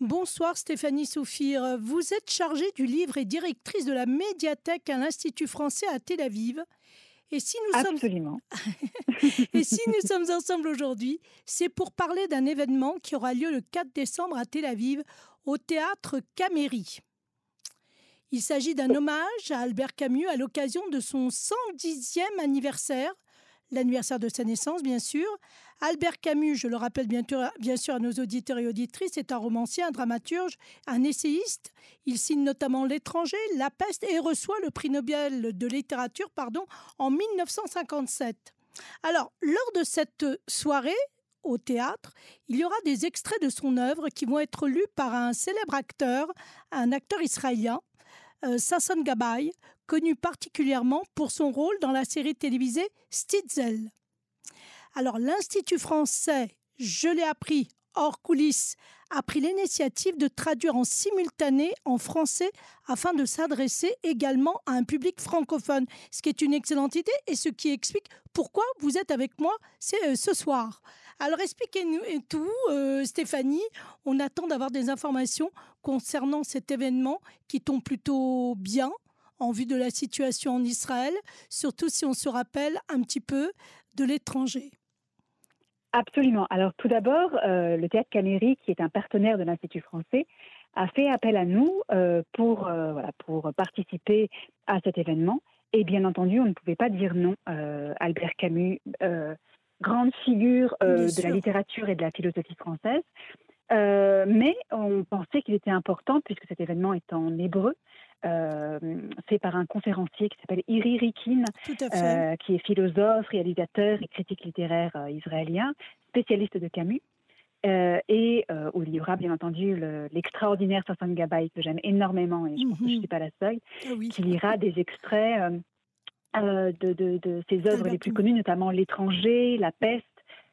Bonsoir Stéphanie Soufir. Vous êtes chargée du livre et directrice de la médiathèque à l'Institut français à Tel Aviv. Et si nous Absolument. Sommes... et si nous sommes ensemble aujourd'hui, c'est pour parler d'un événement qui aura lieu le 4 décembre à Tel Aviv au théâtre Caméry. Il s'agit d'un hommage à Albert Camus à l'occasion de son 110e anniversaire, l'anniversaire de sa naissance bien sûr. Albert Camus, je le rappelle bien sûr, à nos auditeurs et auditrices, est un romancier, un dramaturge, un essayiste. Il signe notamment L'étranger, La peste et reçoit le prix Nobel de littérature pardon, en 1957. Alors, lors de cette soirée, au théâtre, il y aura des extraits de son œuvre qui vont être lus par un célèbre acteur, un acteur israélien, Sasson Gabay, connu particulièrement pour son rôle dans la série télévisée Stitzel. Alors l'Institut français, je l'ai appris hors coulisses, a pris l'initiative de traduire en simultané en français afin de s'adresser également à un public francophone, ce qui est une excellente idée et ce qui explique pourquoi vous êtes avec moi euh, ce soir. Alors expliquez-nous tout, euh, Stéphanie. On attend d'avoir des informations concernant cet événement qui tombe plutôt bien en vue de la situation en Israël, surtout si on se rappelle un petit peu de l'étranger. Absolument. Alors tout d'abord, euh, le Théâtre Caméry, qui est un partenaire de l'Institut français, a fait appel à nous euh, pour, voilà, pour participer à cet événement. Et bien entendu, on ne pouvait pas dire non. Albert Camus grande figure euh, de la littérature et de la philosophie française. Euh, mais on pensait qu'il était important, puisque cet événement est en hébreu, euh, fait par un conférencier qui s'appelle Iri Rikin, qui est philosophe, réalisateur et critique littéraire israélien, spécialiste de Camus. et où il y aura bien entendu l'extraordinaire le, Gabay que j'aime énormément, et je pense que je ne mhm. suis pas la seule, ah qui lira des extraits euh, de, de, ses œuvres les plus connues, notamment L'étranger, La peste,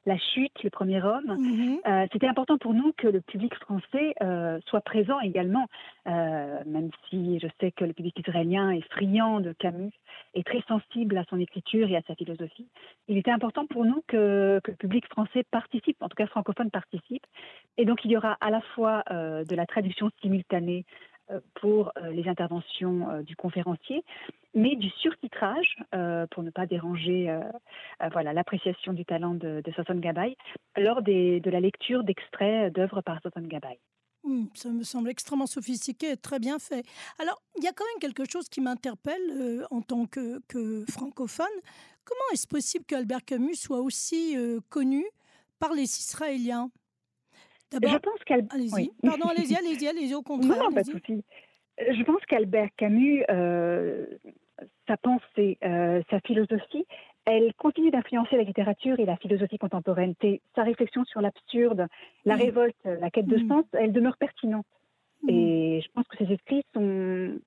La chute, Le premier homme. Mhm. Euh, c'était important pour nous que le public français euh, soit présent également, même si je sais que le public israélien est friand de Camus et très sensible à son écriture et à sa philosophie. Il était important pour nous que, que le public français participe, en tout cas francophone participe. Et donc il y aura à la fois de la traduction simultanée euh, pour euh, les interventions euh, du conférencier, mais du surtitrage pour ne pas déranger voilà l'appréciation du talent de, de Gabay lors des, de la lecture d'extraits d'œuvres par Sasson Gabay. Hmm, ça me semble extrêmement sophistiqué et très bien fait. Alors, il y a quand même quelque chose qui m'interpelle en tant que, que, francophone. Comment est-ce possible qu'Albert Camus soit aussi connu par les Israéliens? Je pense qu'elle. Allez-y. Pardon, allez-y, allez-y, allez-y, au contraire. Non, pas de souci. Je pense qu'Albert Camus, euh, sa pensée, euh, sa philosophie, elle continue d'influencer la littérature et la philosophie contemporaine. Sa réflexion sur l'absurde, la révolte, la quête de sens, elle demeure pertinente. Et je pense que ses écrits sont.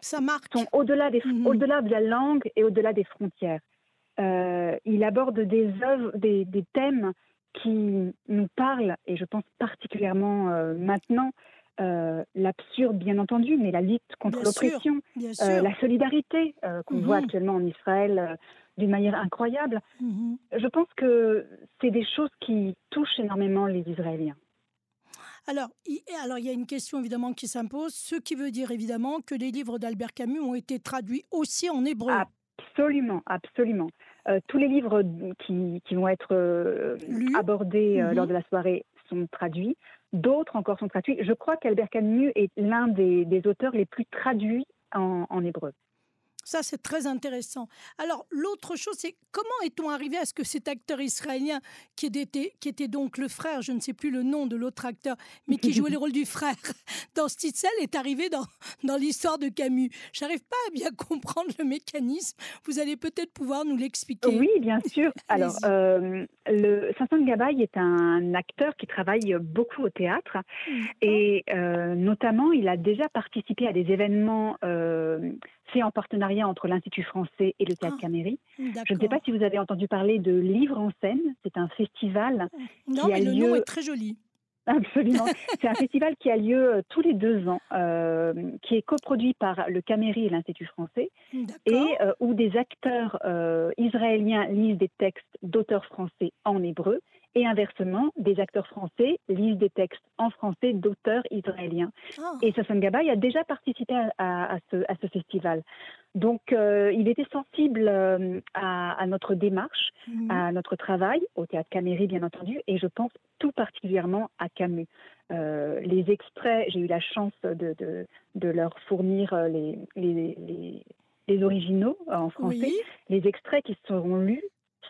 Ça marque. Sont au-delà, des, au-delà de la langue et au-delà des frontières. Euh, il aborde des œuvres, des, des thèmes qui nous parle, et je pense particulièrement euh, maintenant, euh, l'absurde, bien entendu, mais la lutte contre l'oppression, euh, la solidarité qu'on voit mhm. actuellement en Israël d'une manière incroyable. Mhm. Je pense que c'est des choses qui touchent énormément les Israéliens. Alors, il, alors, il y a une question évidemment qui s'impose, ce qui veut dire évidemment que les livres d'Albert Camus ont été traduits aussi en hébreu. Absolument, absolument. Euh, tous les livres qui, vont être euh, abordés euh, lors mhm. de la soirée sont traduits. D'autres encore sont traduits. Je crois qu'Albert Camus est l'un des, auteurs les plus traduits en hébreu. Ça, c'est très intéressant. Alors, l'autre chose, c'est comment est-on arrivé à ce que cet acteur israélien, qui était, qui était donc le frère, je ne sais plus le nom de l'autre acteur, mais qui jouait le rôle du frère dans Stitzel, est arrivé dans, dans l'histoire de Camus? J'arrive pas à bien comprendre le mécanisme. Vous allez peut-être pouvoir nous l'expliquer. Oui, bien sûr. Alors, euh, le est un acteur qui travaille beaucoup au théâtre et euh, notamment, il a déjà participé à des événements euh, fait en partenariat entre l'Institut français et le Théâtre ah, Caméry. Je ne sais pas si vous avez entendu parler de Livre en scène. C'est un festival. Non, mais le nom est très joli. Absolument. C'est un festival qui a lieu euh, tous les deux ans, euh, qui est coproduit par le Caméry et l'Institut français, et euh, où des acteurs israéliens lisent des textes d'auteurs français en hébreu Et inversement, des acteurs français lisent des textes en français d'auteurs israéliens. Ah. Et Sasson Gabay a déjà participé à, à, ce, à ce, festival. Donc, euh, il était sensible euh, à, notre démarche, Mhm. à notre travail, au théâtre Caméry, bien entendu, et je pense tout particulièrement à Camus. Euh, les extraits, j'ai eu la chance de, de, de leur fournir les, les, les, les originaux en français. Oui. Les extraits qui seront lus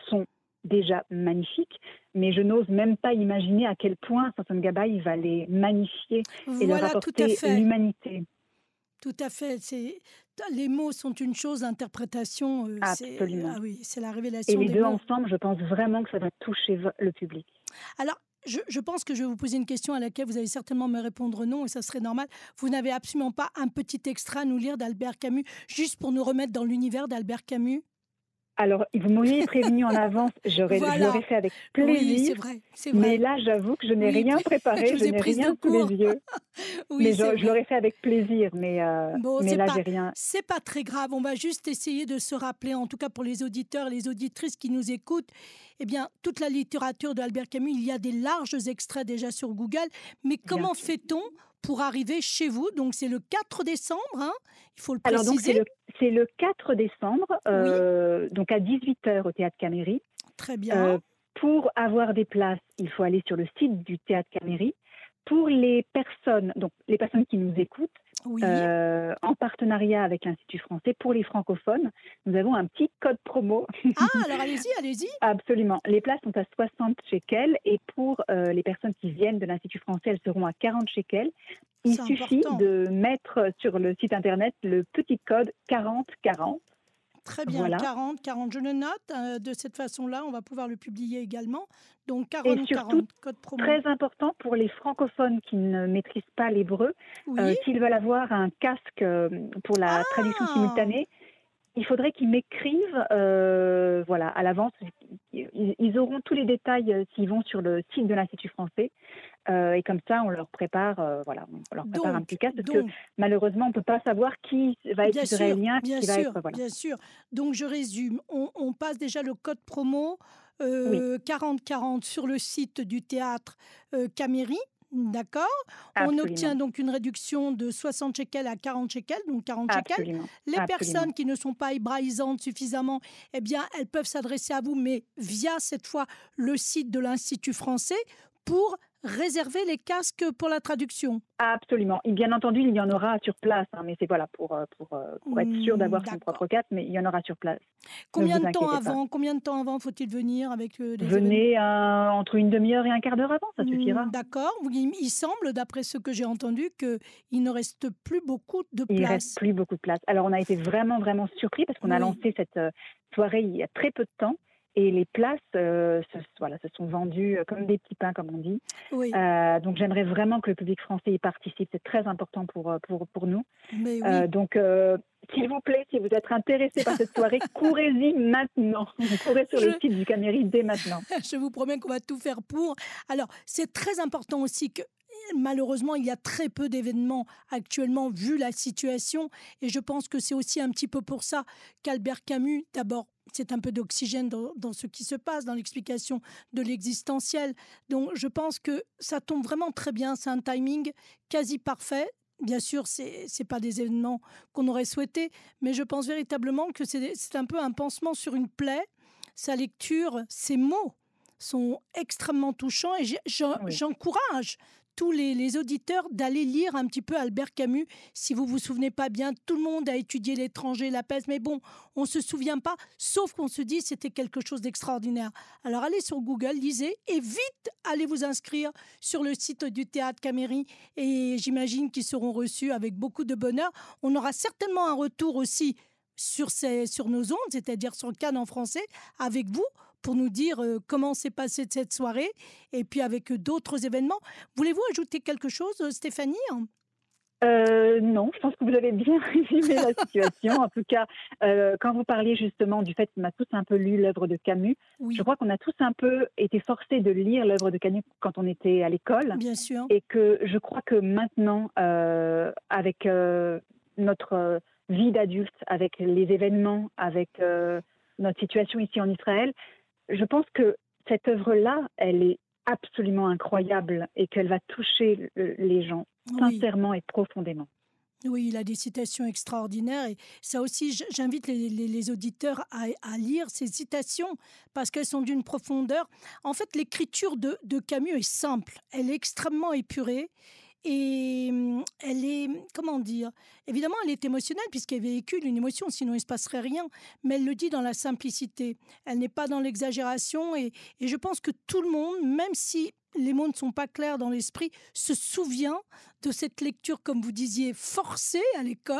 sont déjà magnifiques, mais je n'ose même pas imaginer à quel point Samson Gabay va les magnifier et leur apporter l'humanité. Tout à fait. C'est les mots sont une chose, l'interprétation, euh, c'est Absolument. ah oui, c'est la Et révélation les des deux mots. ensemble, je pense vraiment que ça va toucher le public. Alors, je, je pense que je vais vous poser une question à laquelle vous allez certainement me répondre non, et ça serait normal. Vous n'avez absolument pas un petit extra à nous lire d'Albert Camus, juste pour nous remettre dans l'univers d'Albert Camus? Alors, vous m'auriez prévenu en avance, j'aurais, Voilà. fait avec Oui, plaisir. c'est vrai, c'est mais là, j'avoue que je n'ai Oui, rien préparé, je je, n'ai de rien sous les yeux. Oui, mais je, l'aurais fait avec plaisir, mais, euh, Bon, mais là, j'ai rien. C'est pas très grave. On va juste essayer de se rappeler, en tout cas pour les auditeurs les auditrices qui nous écoutent, eh bien, toute la littérature d'Albert Camus, il y a des larges extraits déjà sur Google. Mais comment fait-on pour arriver chez vous Donc, c'est le 4 décembre, hein il faut le Alors, donc, c'est préciser. le, c'est le 4 décembre, euh, donc à 18h au Théâtre Caméry. Très bien. Euh, pour avoir des places, il faut aller sur le site du Théâtre Caméry. Pour les personnes, donc les personnes qui nous écoutent, oui. euh, en partenariat avec l'Institut français, pour les francophones, nous avons un petit code promo. Ah, alors allez-y, allez-y. Absolument. Les places sont à 60 shekels et pour euh, les personnes qui viennent de l'Institut français, elles seront à 40 shekels. Il suffit important. de mettre sur le site internet le petit code 4040. Très bien. Voilà. 40, 40, je le note. euh, de cette façon-là, on va pouvoir le publier également. Donc, Et 40, surtout, 40, code promo. Très important pour les francophones qui ne maîtrisent pas l'hébreu, Oui. Euh, S'ils veulent avoir un casque euh, pour la traduction Ah simultanée, il faudrait qu'ils m'écrivent euh, voilà, à l'avance. Ils, ils auront tous les détails s'ils vont sur le site de l'Institut français. Euh, et comme ça, on leur prépare, euh, voilà, on leur prépare un petit casque parce donc, que malheureusement, on ne peut pas savoir qui va être israélien, bien qui va sûr, être. Voilà. bien sûr. Donc je résume, on, on passe déjà le code promo euh, 4040 sur le site du théâtre euh, Caméry. D'accord? On obtient donc une réduction de 60 shekels à 40 shekels, donc 40 shekels. Les absolument. personnes qui ne sont pas hébraïsantes suffisamment, eh bien, elles peuvent s'adresser à vous, mais via cette fois le site de l'Institut français pour réserver les casques pour la traduction. Absolument. Et bien entendu, il y en aura sur place, hein, mais c'est voilà pour, euh, pour, euh, pour être sûr d'avoir son propre casque, mais il y en aura sur place. Combien de temps pas. avant Combien de temps avant faut-il venir avec euh, les Venez euh, entre une demi-heure et un quart d'heure avant, ça suffira. Hmm, D'accord. Il, semble, d'après ce que j'ai entendu, qu'il ne reste plus beaucoup de Il place. reste plus beaucoup de place. Alors on a été vraiment vraiment surpris parce qu'on a lancé cette soirée il y a très peu de temps et les places euh, se, voilà, se sont vendues euh, comme des petits pains comme on dit. Oui, Euh, donc j'aimerais vraiment que le public français y participe. C'est très important pour pour pour nous. mais oui. Euh, donc s'il vous plaît, si vous êtes intéressé par cette soirée, courez-y maintenant. Vous courez sur le site du Caméry dès maintenant. Je vous promets qu'on va tout faire pour. Alors, c'est très important aussi que malheureusement, il y a très peu d'événements actuellement vu la situation. Et je pense que c'est aussi un petit peu pour ça qu'Albert Camus, d'abord, c'est un peu d'oxygène dans, dans ce qui se passe, dans l'explication de l'existentiel. Donc, je pense que ça tombe vraiment très bien. C'est un timing quasi parfait. Bien sûr, ce n'est pas des événements qu'on aurait souhaité, mais je pense véritablement que c'est un peu un pansement sur une plaie. Sa lecture, ses mots sont extrêmement touchants et j'ai- j'en- Oui. Tous les, les auditeurs d'aller lire un petit peu Albert Camus. Si vous vous souvenez pas bien, tout le monde a étudié l'étranger, la peste, mais bon, on se souvient pas, sauf qu'on se dit c'était quelque chose d'extraordinaire. Alors allez sur Google, lisez et vite allez vous inscrire sur le site du théâtre Caméry et j'imagine qu'ils seront reçus avec beaucoup de bonheur. On aura certainement un retour aussi sur, ces, sur nos ondes, c'est-à-dire sur Cannes en français, avec vous pour nous dire euh, comment s'est passée cette soirée et puis avec euh, d'autres événements. Voulez-vous ajouter quelque chose, euh, Stéphanie? Euh, non, je pense que vous avez bien résumé la situation. En tout cas, euh, quand vous parliez justement du fait qu'on a tous un peu lu l'œuvre de Camus, Oui, je crois qu'on a tous un peu été forcés de lire l'œuvre de Camus quand on était à l'école. bien sûr. Et que je crois que maintenant, euh, avec notre vie d'adulte, avec les événements, avec notre situation ici en Israël, je pense que cette œuvre-là, elle est absolument incroyable et qu'elle va toucher les gens sincèrement et profondément. Oui, il a des citations extraordinaires et ça aussi, j'invite les, auditeurs à, lire ces citations parce qu'elles sont d'une profondeur. En fait, l'écriture de, de, Camus est simple, elle est extrêmement épurée et mmh, elle est, comment dire, évidemment, elle est émotionnelle puisqu'elle véhicule une émotion, sinon il ne se passerait rien, mais elle le dit dans la simplicité. Elle n'est pas dans l'exagération et, et je pense que tout le monde, même si les mots ne sont pas clairs dans l'esprit, se souvient de cette lecture, comme vous disiez, forcée à l'école,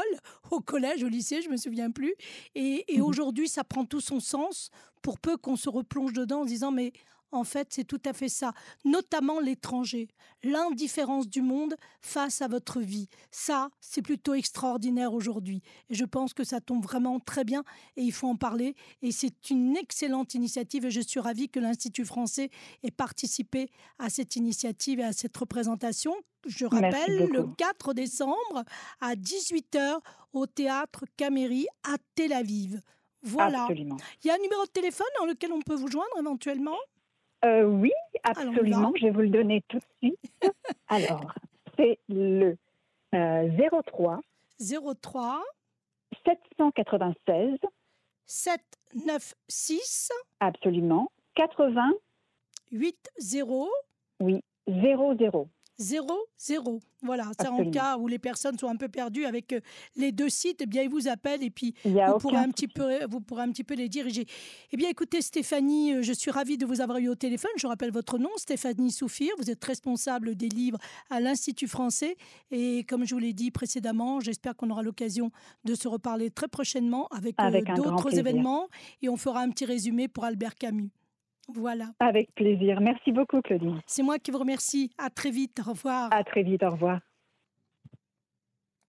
au collège, au lycée, je me souviens plus. Et, et mmh aujourd'hui, ça prend tout son sens pour peu qu'on se replonge dedans en disant, mais en fait, c'est tout à fait ça, notamment l'étranger, l'indifférence du monde face à votre vie. Ça, c'est plutôt extraordinaire aujourd'hui. Et je pense que ça tombe vraiment très bien et il faut en parler. Et c'est une excellente initiative et je suis ravie que l'Institut français ait participé à cette initiative et à cette représentation. Je rappelle, le 4 décembre à 18h au théâtre Caméry à Tel Aviv. Voilà. Il y a un numéro de téléphone dans lequel on peut vous joindre éventuellement? Euh, oui, absolument. Je vais vous le donner tout de suite. Alors, c'est le 03 03 796 796 absolument 80 80 oui 00 00 voilà, c'est en cas où les personnes sont un peu perdues avec euh, les deux sites, eh bien, ils vous appellent et puis vous pourrez, un petit peu, vous pourrez un petit peu les diriger. Eh bien, écoutez, Stéphanie, euh, je suis ravie de vous avoir eu au téléphone. Je rappelle votre nom, Stéphanie Soufir. Vous êtes responsable des livres à l'Institut français. Et comme je vous l'ai dit précédemment, j'espère qu'on aura l'occasion de se reparler très prochainement avec, avec euh, d'autres événements et on fera un petit résumé pour Albert Camus. Voilà. Avec plaisir. Merci beaucoup, Claudine. C'est moi qui vous remercie. À très vite. Au revoir. À très vite. Au revoir.